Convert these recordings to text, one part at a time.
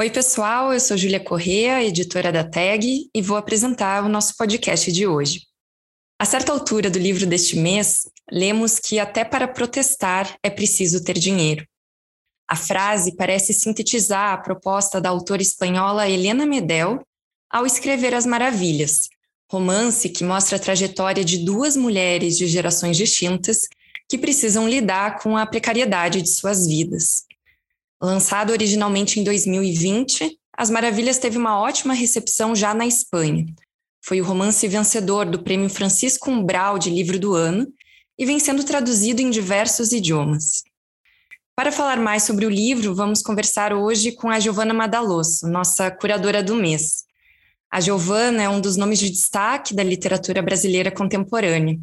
Oi, pessoal, eu sou Júlia Correa, editora da TAG, e vou apresentar o nosso podcast de hoje. A certa altura do livro deste mês, lemos que até para protestar é preciso ter dinheiro. A frase parece sintetizar a proposta da autora espanhola Helena Medel ao escrever As Maravilhas, romance que mostra a trajetória de duas mulheres de gerações distintas que precisam lidar com a precariedade de suas vidas. Lançado originalmente em 2020, As Maravilhas teve uma ótima recepção já na Espanha. Foi o romance vencedor do Prêmio Francisco Umbral de Livro do Ano e vem sendo traduzido em diversos idiomas. Para falar mais sobre o livro, vamos conversar hoje com a Giovana Madalosso, nossa curadora do mês. A Giovana é um dos nomes de destaque da literatura brasileira contemporânea.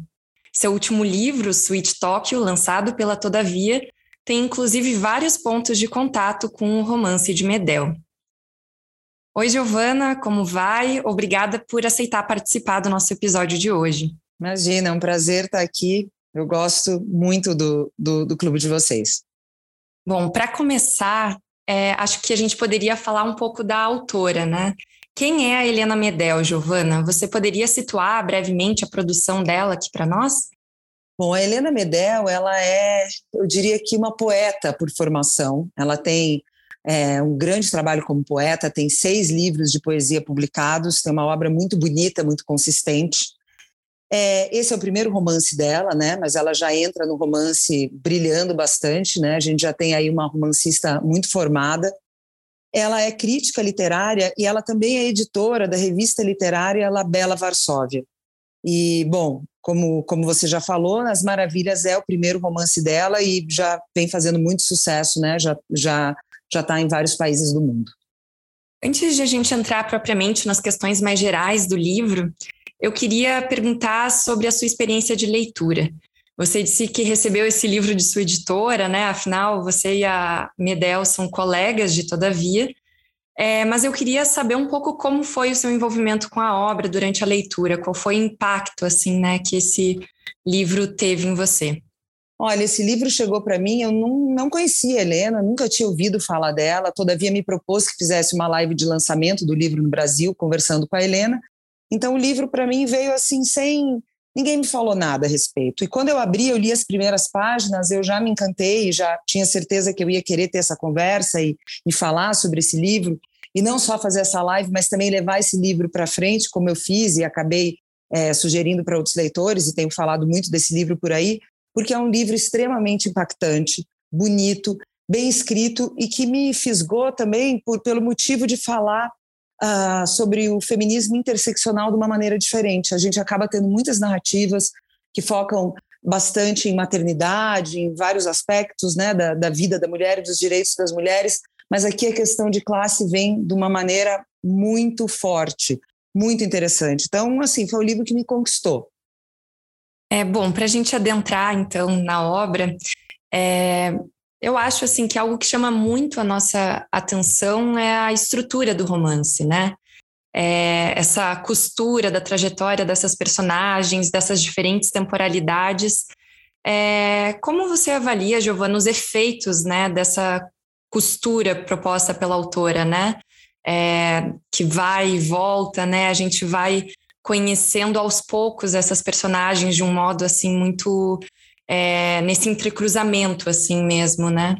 Seu último livro, Sweet Tóquio, lançado pela Todavia, tem inclusive vários pontos de contato com o romance de Medel. Oi, Giovana, como vai? Obrigada por aceitar participar do nosso episódio de hoje. Imagina, é um prazer estar aqui. Eu gosto muito do, do, do clube de vocês. Bom, para começar, é, acho que a gente poderia falar um pouco da autora, né? Quem é a Helena Medel, Giovana? Você poderia situar brevemente a produção dela aqui para nós? Bom, a Helena Medel, ela é, eu diria que uma poeta por formação. Ela tem é, um grande trabalho como poeta, tem seis livros de poesia publicados, tem uma obra muito bonita, muito consistente. É, esse é o primeiro romance dela, né? Mas ela já entra no romance brilhando bastante, né? A gente já tem aí uma romancista muito formada. Ela é crítica literária e ela também é editora da revista literária La Bella Varsóvia. E, bom, como, como você já falou, As Maravilhas é o primeiro romance dela e já vem fazendo muito sucesso, né? Já já já está em vários países do mundo. Antes de a gente entrar propriamente nas questões mais gerais do livro, eu queria perguntar sobre a sua experiência de leitura. Você disse que recebeu esse livro de sua editora, né? Afinal, você e a Medel são colegas de Todavia. É, mas eu queria saber um pouco como foi o seu envolvimento com a obra durante a leitura, qual foi o impacto assim, né, que esse livro teve em você. Olha, esse livro chegou para mim, eu não, não conhecia a Helena, nunca tinha ouvido falar dela, todavia me propôs que fizesse uma live de lançamento do livro no Brasil, conversando com a Helena. Então o livro para mim veio assim sem ninguém me falou nada a respeito. E quando eu abri, eu li as primeiras páginas, eu já me encantei, já tinha certeza que eu ia querer ter essa conversa e, e falar sobre esse livro e não só fazer essa live, mas também levar esse livro para frente, como eu fiz e acabei é, sugerindo para outros leitores, e tenho falado muito desse livro por aí, porque é um livro extremamente impactante, bonito, bem escrito e que me fisgou também por, pelo motivo de falar uh, sobre o feminismo interseccional de uma maneira diferente. A gente acaba tendo muitas narrativas que focam bastante em maternidade, em vários aspectos né, da, da vida da mulher e dos direitos das mulheres, mas aqui a questão de classe vem de uma maneira muito forte, muito interessante. Então, assim, foi o livro que me conquistou. É bom para a gente adentrar então na obra. É, eu acho assim que algo que chama muito a nossa atenção é a estrutura do romance, né? É, essa costura da trajetória dessas personagens, dessas diferentes temporalidades. É, como você avalia, Giovana, os efeitos né, dessa costura proposta pela autora, né? É, que vai e volta, né? A gente vai conhecendo aos poucos essas personagens de um modo assim muito é, nesse entrecruzamento assim mesmo, né?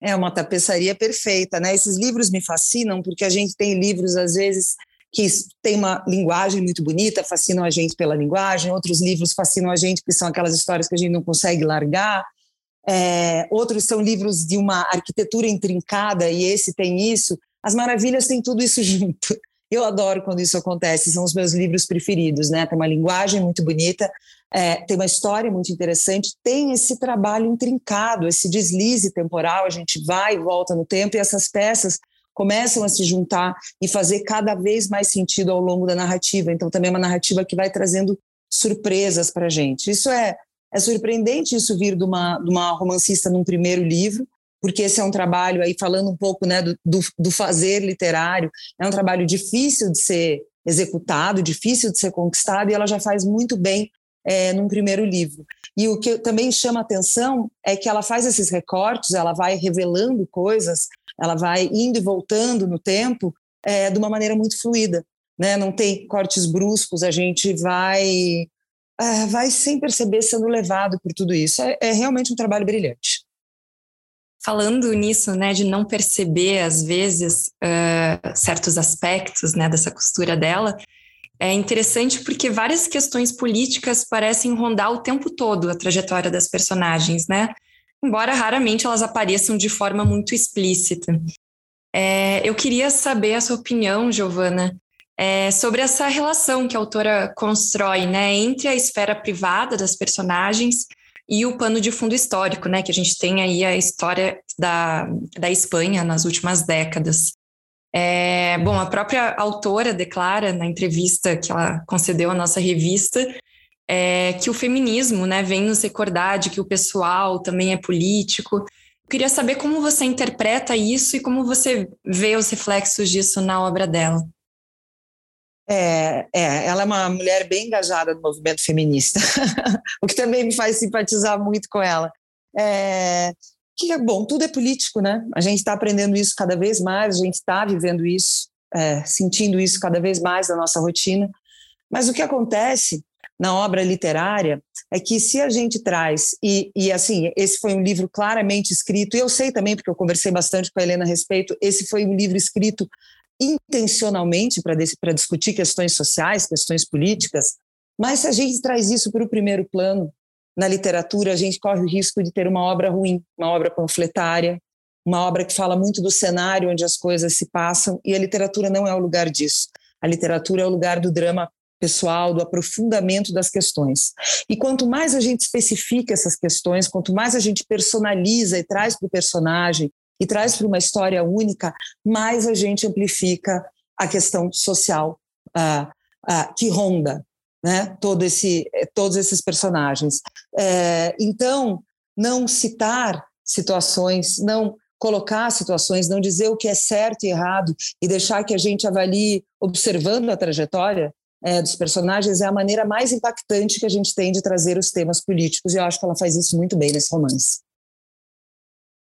É uma tapeçaria perfeita, né? Esses livros me fascinam porque a gente tem livros às vezes que tem uma linguagem muito bonita, fascinam a gente pela linguagem, outros livros fascinam a gente porque são aquelas histórias que a gente não consegue largar. É, outros são livros de uma arquitetura intrincada, e esse tem isso. As Maravilhas têm tudo isso junto. Eu adoro quando isso acontece, são os meus livros preferidos, né? Tem uma linguagem muito bonita, é, tem uma história muito interessante, tem esse trabalho intrincado, esse deslize temporal, a gente vai e volta no tempo, e essas peças começam a se juntar e fazer cada vez mais sentido ao longo da narrativa. Então, também é uma narrativa que vai trazendo surpresas para a gente. Isso é, é surpreendente, isso vir de uma, de uma romancista num primeiro livro, porque esse é um trabalho aí, falando um pouco né, do, do, do fazer literário, é um trabalho difícil de ser executado, difícil de ser conquistado, e ela já faz muito bem é, num primeiro livro. E o que também chama atenção é que ela faz esses recortes, ela vai revelando coisas, ela vai indo e voltando no tempo é, de uma maneira muito fluida. Né? Não tem cortes bruscos, a gente vai, é, vai sem perceber sendo levado por tudo isso. É, é realmente um trabalho brilhante falando nisso, né, de não perceber às vezes uh, certos aspectos, né, dessa costura dela, é interessante porque várias questões políticas parecem rondar o tempo todo a trajetória das personagens, né? Embora raramente elas apareçam de forma muito explícita. É, eu queria saber a sua opinião, Giovana, é, sobre essa relação que a autora constrói, né, entre a esfera privada das personagens e o pano de fundo histórico, né, que a gente tem aí a história da, da Espanha nas últimas décadas. É, bom, a própria autora declara na entrevista que ela concedeu à nossa revista é, que o feminismo né, vem nos recordar de que o pessoal também é político. Eu queria saber como você interpreta isso e como você vê os reflexos disso na obra dela. É, é, ela é uma mulher bem engajada no movimento feminista, o que também me faz simpatizar muito com ela. É, que é bom, tudo é político, né? A gente está aprendendo isso cada vez mais, a gente está vivendo isso, é, sentindo isso cada vez mais na nossa rotina. Mas o que acontece na obra literária é que se a gente traz, e, e assim, esse foi um livro claramente escrito, e eu sei também, porque eu conversei bastante com a Helena a respeito, esse foi um livro escrito intencionalmente para discutir questões sociais, questões políticas, mas se a gente traz isso para o primeiro plano, na literatura, a gente corre o risco de ter uma obra ruim, uma obra panfletária, uma obra que fala muito do cenário onde as coisas se passam, e a literatura não é o lugar disso. A literatura é o lugar do drama pessoal, do aprofundamento das questões. E quanto mais a gente especifica essas questões, quanto mais a gente personaliza e traz para o personagem e traz para uma história única, mais a gente amplifica a questão social uh, uh, que ronda né, todo esse, eh, todos esses personagens. É, então, não citar situações, não colocar situações, não dizer o que é certo e errado e deixar que a gente avalie observando a trajetória é, dos personagens é a maneira mais impactante que a gente tem de trazer os temas políticos e eu acho que ela faz isso muito bem nesse romance.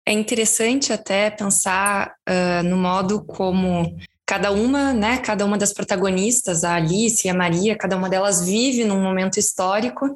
É interessante até pensar uh, no modo como cada uma, né, cada uma das protagonistas, a Alice e a Maria, cada uma delas vive num momento histórico.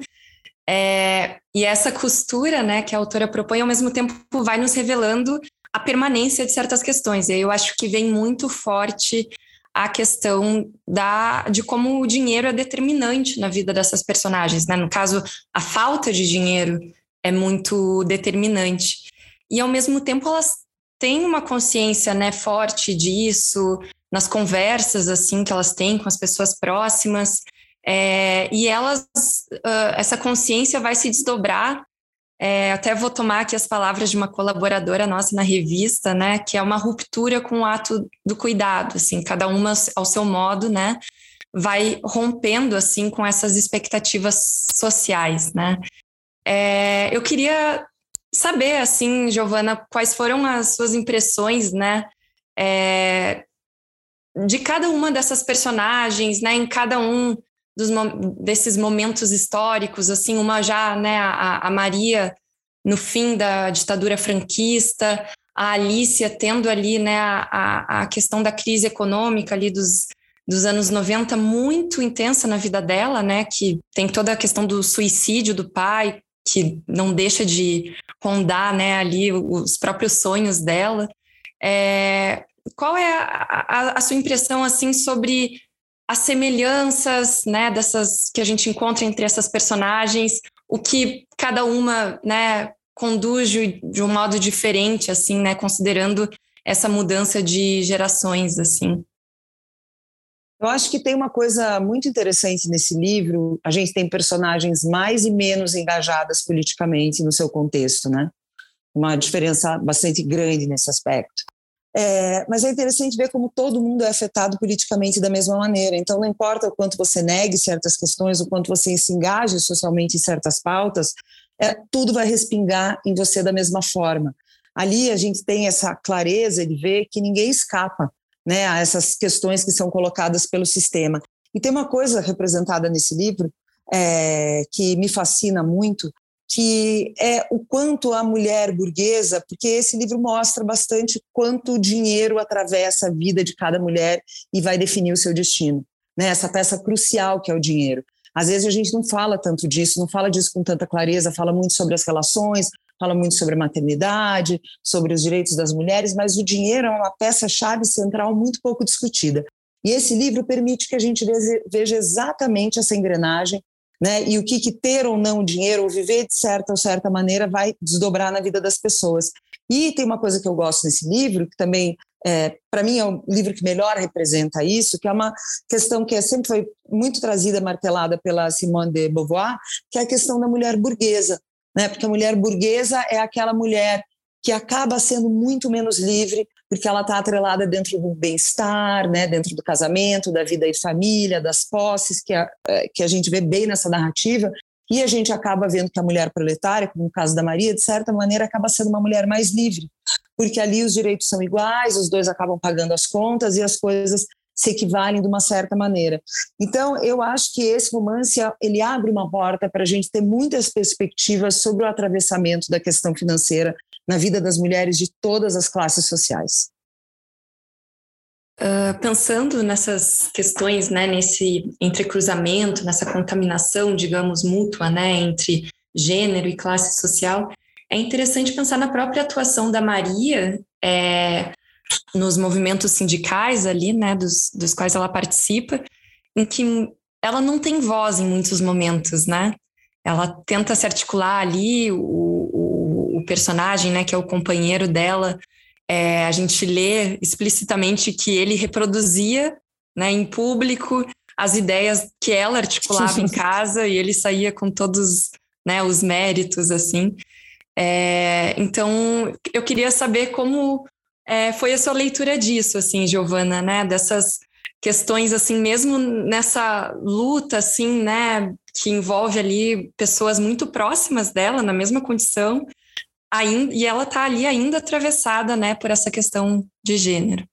É, e essa costura, né, que a autora propõe, ao mesmo tempo vai nos revelando a permanência de certas questões. E eu acho que vem muito forte a questão da, de como o dinheiro é determinante na vida dessas personagens. Né? No caso, a falta de dinheiro é muito determinante. E, ao mesmo tempo, elas têm uma consciência né, forte disso, nas conversas assim que elas têm com as pessoas próximas. É, e elas, uh, essa consciência vai se desdobrar. É, até vou tomar aqui as palavras de uma colaboradora nossa na revista, né, que é uma ruptura com o ato do cuidado, assim, cada uma ao seu modo, né, vai rompendo assim com essas expectativas sociais, né. É, eu queria saber, assim, Giovana, quais foram as suas impressões, né, é, de cada uma dessas personagens, né, em cada um dos, desses momentos históricos, assim, uma já, né, a, a Maria no fim da ditadura franquista, a Alicia tendo ali, né, a, a questão da crise econômica ali dos, dos anos 90 muito intensa na vida dela, né, que tem toda a questão do suicídio do pai, que não deixa de rondar, né, ali os próprios sonhos dela. É, qual é a, a, a, sua impressão assim sobre as semelhanças, né, dessas que a gente encontra entre essas personagens, o que cada uma, né, conduz de, um modo diferente, assim, né, considerando essa mudança de gerações, assim. Eu acho que tem uma coisa muito interessante nesse livro. A gente tem personagens mais e menos engajadas politicamente no seu contexto, né? Uma diferença bastante grande nesse aspecto. É, mas é interessante ver como todo mundo é afetado politicamente da mesma maneira. Então, não importa o quanto você negue certas questões, o quanto você se engaje socialmente em certas pautas, é, tudo vai respingar em você da mesma forma. Ali a gente tem essa clareza de ver que ninguém escapa né, a essas questões que são colocadas pelo sistema. E tem uma coisa representada nesse livro é, que me fascina muito, que é o quanto a mulher burguesa, porque esse livro mostra bastante quanto o dinheiro atravessa a vida de cada mulher e vai definir o seu destino. Né? Essa peça crucial que é o dinheiro. Às vezes a gente não fala tanto disso, não fala disso com tanta clareza, fala muito sobre as relações, fala muito sobre a maternidade, sobre os direitos das mulheres, mas o dinheiro é uma peça-chave central muito pouco discutida. E esse livro permite que a gente veja exatamente essa engrenagem né? E o que, que ter ou não dinheiro, ou viver de certa ou certa maneira, vai desdobrar na vida das pessoas. E tem uma coisa que eu gosto nesse livro, que também, é, para mim, é o livro que melhor representa isso, que é uma questão que é, sempre foi muito trazida, martelada pela Simone de Beauvoir, que é a questão da mulher burguesa. Né? Porque a mulher burguesa é aquela mulher que acaba sendo muito menos livre, porque ela está atrelada dentro do bem-estar, né, dentro do casamento, da vida e família, das posses, que a, é, que a gente vê bem nessa narrativa, e a gente acaba vendo que a mulher proletária, como no caso da Maria, de certa maneira acaba sendo uma mulher mais livre, porque ali os direitos são iguais, os dois acabam pagando as contas e as coisas se equivalem de uma certa maneira. Então, eu acho que esse romance ele abre uma porta para a gente ter muitas perspectivas sobre o atravessamento da questão financeira na vida das mulheres de todas as classes sociais. Uh, pensando nessas questões, né, nesse entrecruzamento, nessa contaminação, digamos, mútua, né, entre gênero e classe social, é interessante pensar na própria atuação da Maria é, nos movimentos sindicais ali, né, dos, dos quais ela participa, em que ela não tem voz em muitos momentos, né? Ela tenta se articular ali, o, personagem, né, que é o companheiro dela, é, a gente lê explicitamente que ele reproduzia, né, em público as ideias que ela articulava em casa e ele saía com todos, né, os méritos assim. É, então, eu queria saber como é, foi a sua leitura disso, assim, Giovana, né, dessas questões assim, mesmo nessa luta assim, né, que envolve ali pessoas muito próximas dela na mesma condição ainda, e ela está ali ainda atravessada, né, por essa questão de gênero.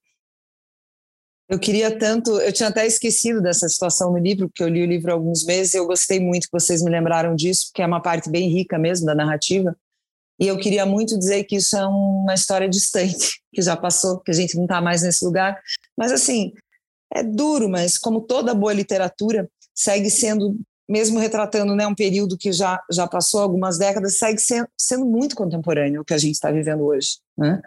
Eu queria tanto, eu tinha até esquecido dessa situação no livro, porque eu li o livro há alguns meses e eu gostei muito que vocês me lembraram disso, porque é uma parte bem rica mesmo da narrativa. E eu queria muito dizer que isso é uma história distante, que já passou, que a gente não está mais nesse lugar. Mas, assim, é duro, mas como toda boa literatura, segue sendo mesmo retratando né, um período que já, já passou algumas décadas, segue sendo, sendo muito contemporâneo o que a gente está vivendo hoje. Né?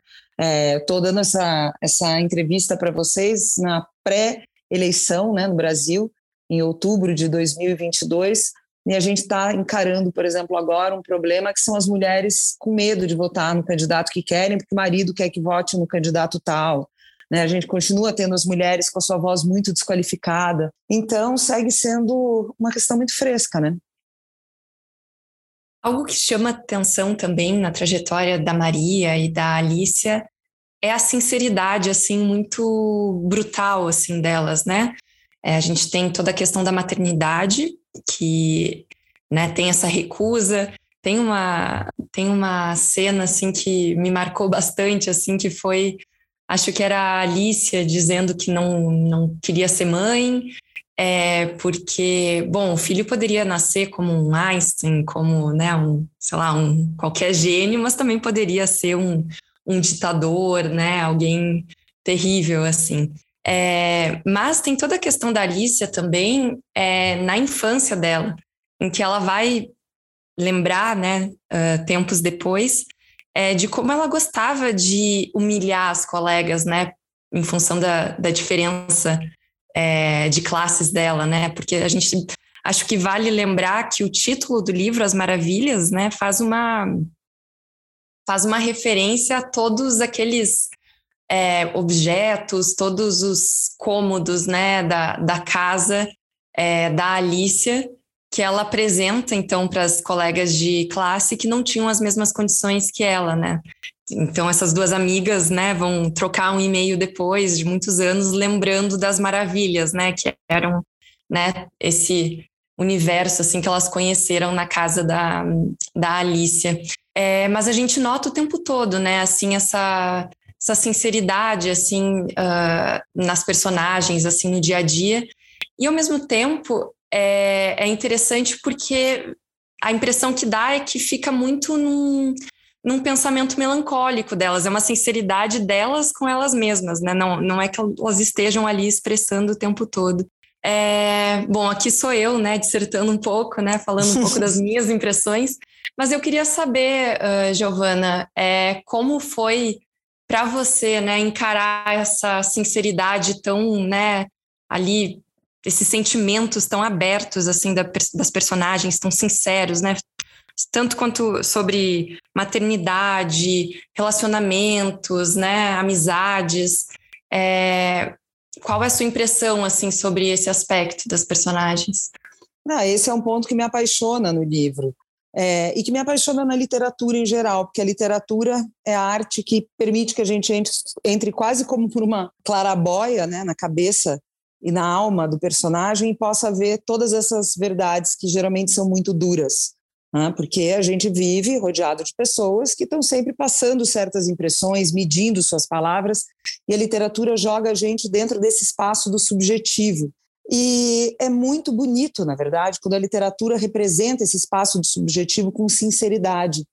Estou é, dando essa, essa entrevista para vocês na pré-eleição né, no Brasil, em outubro de 2022, e a gente está encarando, por exemplo, agora um problema que são as mulheres com medo de votar no candidato que querem, porque o marido quer que vote no candidato tal. Né? A gente continua tendo as mulheres com a sua voz muito desqualificada. Então, segue sendo uma questão muito fresca, né? Algo que chama atenção também na trajetória da Maria e da Alicia é a sinceridade, assim, muito brutal, assim, delas, né? É, a gente tem toda a questão da maternidade, que né, tem essa recusa, tem uma, tem uma cena, assim, que me marcou bastante, assim, que foi acho que era a Alicia dizendo que não, não queria ser mãe, é, porque, bom, o filho poderia nascer como um Einstein, como, né, um, sei lá, um qualquer gênio, mas também poderia ser um, um ditador, né, alguém terrível, assim. É, mas tem toda a questão da Alicia também é, na infância dela, em que ela vai lembrar, né, uh, tempos depois, é, de como ela gostava de humilhar as colegas, né, em função da, da diferença é, de classes dela, né, porque a gente acho que vale lembrar que o título do livro As Maravilhas, né, faz uma faz uma referência a todos aqueles é, objetos, todos os cômodos, né, da, da casa é, da Alicia que ela apresenta então para as colegas de classe que não tinham as mesmas condições que ela, né? então essas duas amigas, né, vão trocar um e-mail depois de muitos anos, lembrando das maravilhas, né, que eram, né, esse universo assim que elas conheceram na casa da, da Alicia. É, mas a gente nota o tempo todo, né, assim essa essa sinceridade assim uh, nas personagens, assim no dia a dia. E ao mesmo tempo é, é interessante porque a impressão que dá é que fica muito num, num pensamento melancólico delas, é uma sinceridade delas com elas mesmas, né? Não, não é que elas estejam ali expressando o tempo todo. É, bom, aqui sou eu, né, dissertando um pouco, né, falando um pouco das minhas impressões, mas eu queria saber, uh, Giovana, é, como foi para você, né, encarar essa sinceridade tão, né, ali esses sentimentos tão abertos assim da, das personagens, tão sinceros, né? Tanto quanto sobre maternidade, relacionamentos, né, amizades. É, qual é a sua impressão assim sobre esse aspecto das personagens? Ah, esse é um ponto que me apaixona no livro. É, e que me apaixona na literatura em geral, porque a literatura é a arte que permite que a gente entre, entre quase como por uma clarabóia né, na cabeça e na alma do personagem e possa ver todas essas verdades que geralmente são muito duras. Né? Porque a gente vive rodeado de pessoas que estão sempre passando certas impressões, medindo suas palavras, e a literatura joga a gente dentro desse espaço do subjetivo. E é muito bonito, na verdade, quando a literatura representa esse espaço do subjetivo com sinceridade.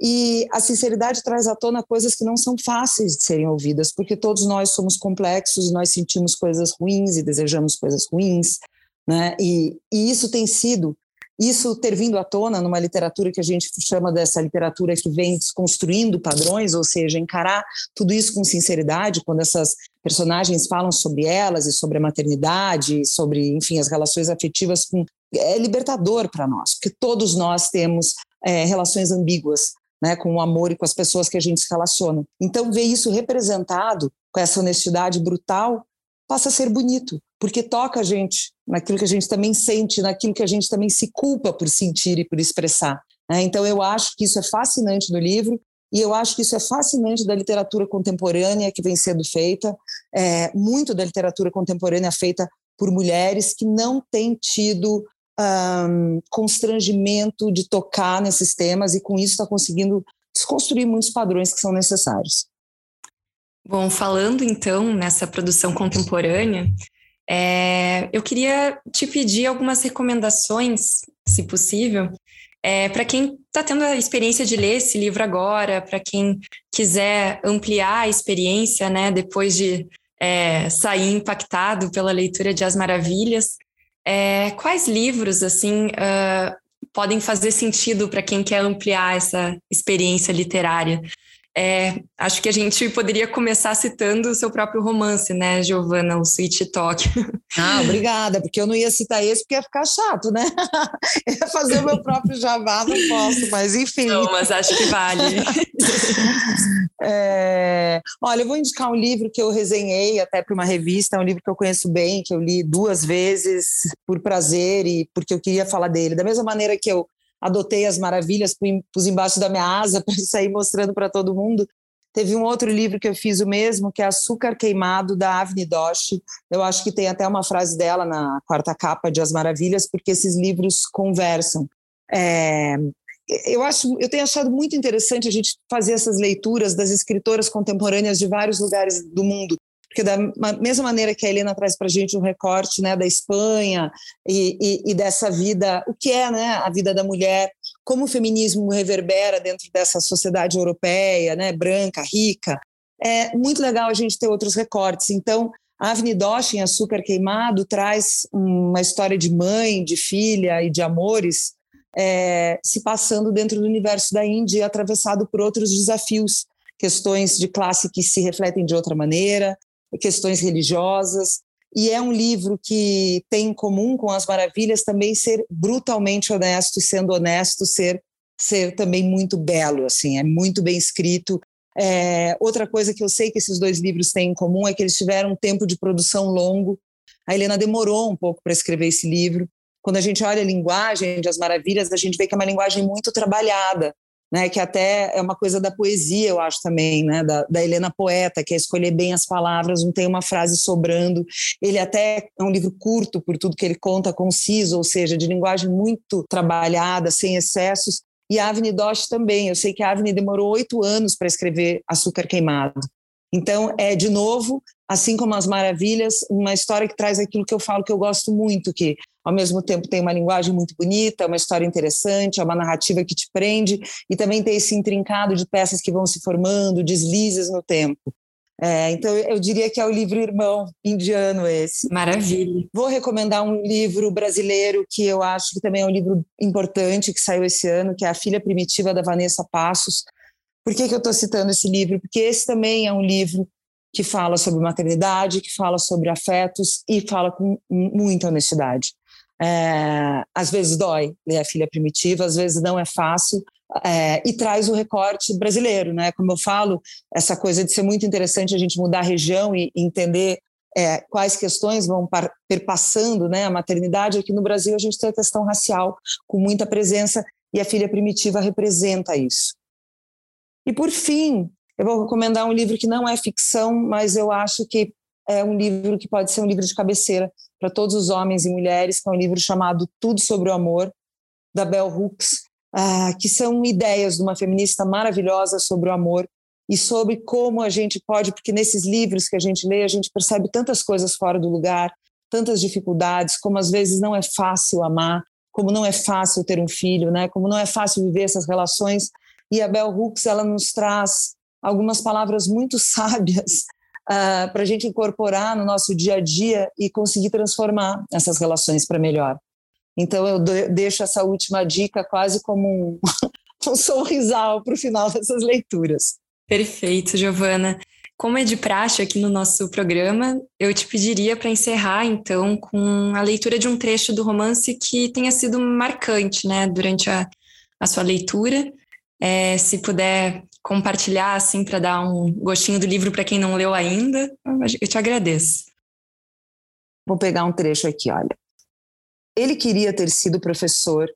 E a sinceridade traz à tona coisas que não são fáceis de serem ouvidas, porque todos nós somos complexos, nós sentimos coisas ruins e desejamos coisas ruins, né? E, e isso tem sido, isso ter vindo à tona numa literatura que a gente chama dessa literatura que vem desconstruindo padrões, ou seja, encarar tudo isso com sinceridade, quando essas personagens falam sobre elas e sobre a maternidade, sobre, enfim, as relações afetivas com é libertador para nós, porque todos nós temos é, relações ambíguas né, com o amor e com as pessoas que a gente se relaciona. Então, ver isso representado com essa honestidade brutal passa a ser bonito, porque toca a gente naquilo que a gente também sente, naquilo que a gente também se culpa por sentir e por expressar. Né? Então, eu acho que isso é fascinante no livro. E eu acho que isso é fascinante da literatura contemporânea que vem sendo feita, é, muito da literatura contemporânea feita por mulheres que não têm tido um, constrangimento de tocar nesses temas e com isso está conseguindo desconstruir muitos padrões que são necessários. Bom, falando então nessa produção contemporânea, é, eu queria te pedir algumas recomendações, se possível, é, para quem está tendo a experiência de ler esse livro agora, para quem quiser ampliar a experiência, né, depois de é, sair impactado pela leitura de As Maravilhas, é, quais livros assim uh, podem fazer sentido para quem quer ampliar essa experiência literária? É, acho que a gente poderia começar citando o seu próprio romance, né, Giovana, o Sweet Talk. Ah, obrigada, porque eu não ia citar esse porque ia ficar chato, né? ia fazer o meu próprio jabá, não posso, mas enfim. Não, mas acho que vale. é, olha, eu vou indicar um livro que eu resenhei até para uma revista, é um livro que eu conheço bem, que eu li duas vezes por prazer e porque eu queria falar dele. Da mesma maneira que eu adotei as maravilhas, pus embaixo da minha asa para sair mostrando para todo mundo. Teve um outro livro que eu fiz o mesmo, que é Açúcar Queimado, da Avni Doshi. Eu acho que tem até uma frase dela na quarta capa de As Maravilhas, porque esses livros conversam. É, eu acho, eu tenho achado muito interessante a gente fazer essas leituras das escritoras contemporâneas de vários lugares do mundo porque da mesma maneira que a Helena traz para a gente um recorte né, da Espanha e, e, e, dessa vida, o que é né, a vida da mulher, como o feminismo reverbera dentro dessa sociedade europeia, né, branca, rica, é muito legal a gente ter outros recortes. Então, a Avni Dosh, em Açúcar Queimado, traz uma história de mãe, de filha e de amores é, se passando dentro do universo da Índia, atravessado por outros desafios, questões de classe que se refletem de outra maneira, questões religiosas. E é um livro que tem em comum com As Maravilhas também ser brutalmente honesto, sendo honesto, ser, ser também muito belo, assim, é muito bem escrito. É, outra coisa que eu sei que esses dois livros têm em comum é que eles tiveram um tempo de produção longo. A Helena demorou um pouco para escrever esse livro. Quando a gente olha a linguagem de As Maravilhas, a gente vê que é uma linguagem muito trabalhada, né, que até é uma coisa da poesia, eu acho também, né, da, da, Helena Poeta, que é escolher bem as palavras, não tem uma frase sobrando. Ele até é um livro curto, por tudo que ele conta, conciso, ou seja, de linguagem muito trabalhada, sem excessos. E a Avni Dosh também. Eu sei que a Avni demorou oito anos para escrever Açúcar Queimado. Então, é, de novo, assim como As Maravilhas, uma história que traz aquilo que eu falo que eu gosto muito, que ao mesmo tempo tem uma linguagem muito bonita, uma história interessante, é uma narrativa que te prende, e também tem esse intrincado de peças que vão se formando, deslizes no tempo. É, então, eu diria que é o livro irmão indiano esse. Maravilha. Vou recomendar um livro brasileiro que eu acho que também é um livro importante, que saiu esse ano, que é A Filha Primitiva, da Vanessa Passos. Por que, que eu estou citando esse livro? Porque esse também é um livro que fala sobre maternidade, que fala sobre afetos e fala com muita honestidade. É, às vezes dói ler a filha primitiva, às vezes não é fácil, é, e traz o recorte brasileiro, né? Como eu falo, essa coisa de ser muito interessante a gente mudar a região e entender é, quais questões vão perpassando né, a maternidade. Aqui no Brasil a gente tem a questão racial com muita presença e a filha primitiva representa isso. E por fim, eu vou recomendar um livro que não é ficção, mas eu acho que é um livro que pode ser um livro de cabeceira para todos os homens e mulheres, que é um livro chamado Tudo sobre o Amor, da Bell Hooks, ah, que são ideias de uma feminista maravilhosa sobre o amor e sobre como a gente pode, porque nesses livros que a gente lê, a gente percebe tantas coisas fora do lugar, tantas dificuldades, como às vezes não é fácil amar, como não é fácil ter um filho, né? como não é fácil viver essas relações. E a Bell Hooks ela nos traz algumas palavras muito sábias uh, ah, para a gente incorporar no nosso dia a dia e conseguir transformar essas relações para melhor. Então eu deixo essa última dica quase como um, um sorrisal para o final dessas leituras. Perfeito, Giovana. Como é de praxe aqui no nosso programa, eu te pediria para encerrar, então, com a leitura de um trecho do romance que tenha sido marcante né, durante a, a sua leitura. É, se puder compartilhar, assim, para dar um gostinho do livro para quem não leu ainda, eu te agradeço. Vou pegar um trecho aqui, olha. Ele queria ter sido professor,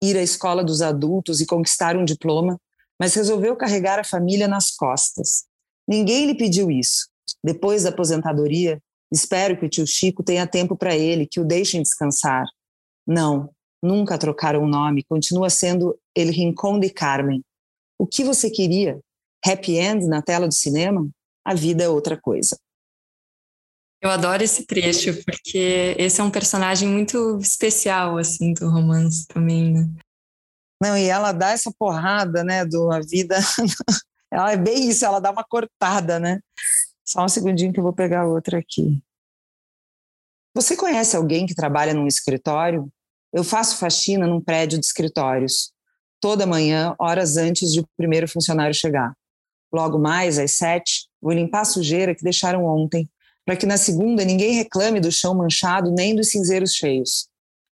ir à escola dos adultos e conquistar um diploma, mas resolveu carregar a família nas costas. Ninguém lhe pediu isso. Depois da aposentadoria, espero que o tio Chico tenha tempo para ele, que o deixem descansar. Não, nunca trocaram o nome, continua sendo El Rincón de Carmen. O que você queria? Happy end na tela do cinema? A vida é outra coisa. Eu adoro esse trecho, porque esse é um personagem muito especial, assim, do romance também, né? Não, e ela dá essa porrada, né, do a vida... ela é bem isso, ela dá uma cortada, né? Só um segundinho que eu vou pegar outra aqui. Você conhece alguém que trabalha num escritório? Eu faço faxina num prédio de escritórios, toda manhã, horas antes de o primeiro funcionário chegar. Logo mais, às sete, vou limpar a sujeira que deixaram ontem para que na segunda ninguém reclame do chão manchado nem dos cinzeiros cheios.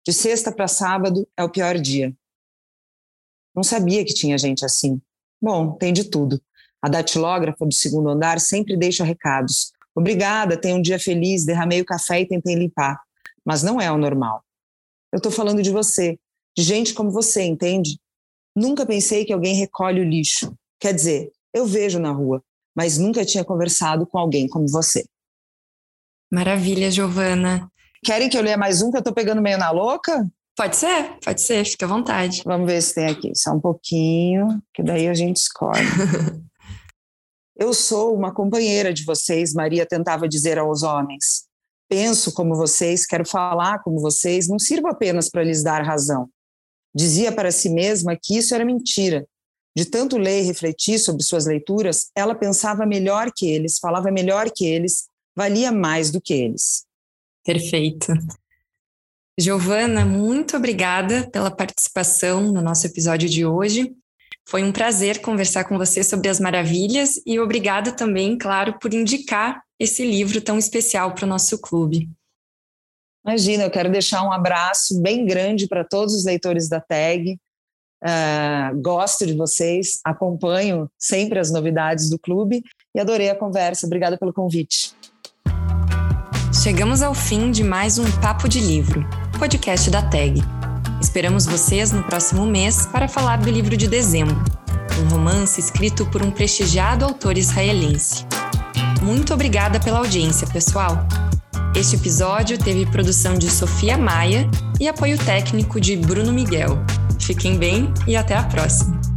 De sexta para sábado é o pior dia. Não sabia que tinha gente assim. Bom, tem de tudo. A datilógrafa do segundo andar sempre deixa recados. Obrigada, tenha um dia feliz, derramei o café e tentei limpar. Mas não é o normal. Eu estou falando de você, de gente como você, entende? Nunca pensei que alguém recolhe o lixo. Quer dizer, eu vejo na rua, mas nunca tinha conversado com alguém como você. Maravilha, Giovana. Querem que eu leia mais um que eu estou pegando meio na louca? Pode ser, pode ser, fica à vontade. Vamos ver se tem aqui, só um pouquinho, que daí a gente escolhe. eu sou uma companheira de vocês, Maria tentava dizer aos homens. Penso como vocês, quero falar como vocês, não sirvo apenas para lhes dar razão. Dizia para si mesma que isso era mentira. De tanto ler e refletir sobre suas leituras, ela pensava melhor que eles, falava melhor que eles, valia mais do que eles. Perfeito. Giovana, muito obrigada pela participação no nosso episódio de hoje. Foi um prazer conversar com você sobre as maravilhas e obrigada também, claro, por indicar esse livro tão especial para o nosso clube. Imagina, eu quero deixar um abraço bem grande para todos os leitores da TAG. Uh, gosto de vocês, acompanho sempre as novidades do clube e adorei a conversa. Obrigada pelo convite. Chegamos ao fim de mais um Papo de Livro, podcast da TAG. Esperamos vocês no próximo mês para falar do livro de dezembro. um romance escrito por um prestigiado autor israelense. Muito obrigada pela audiência, pessoal! Este episódio teve produção de Sofia Maia e apoio técnico de Bruno Miguel. Fiquem bem e até a próxima!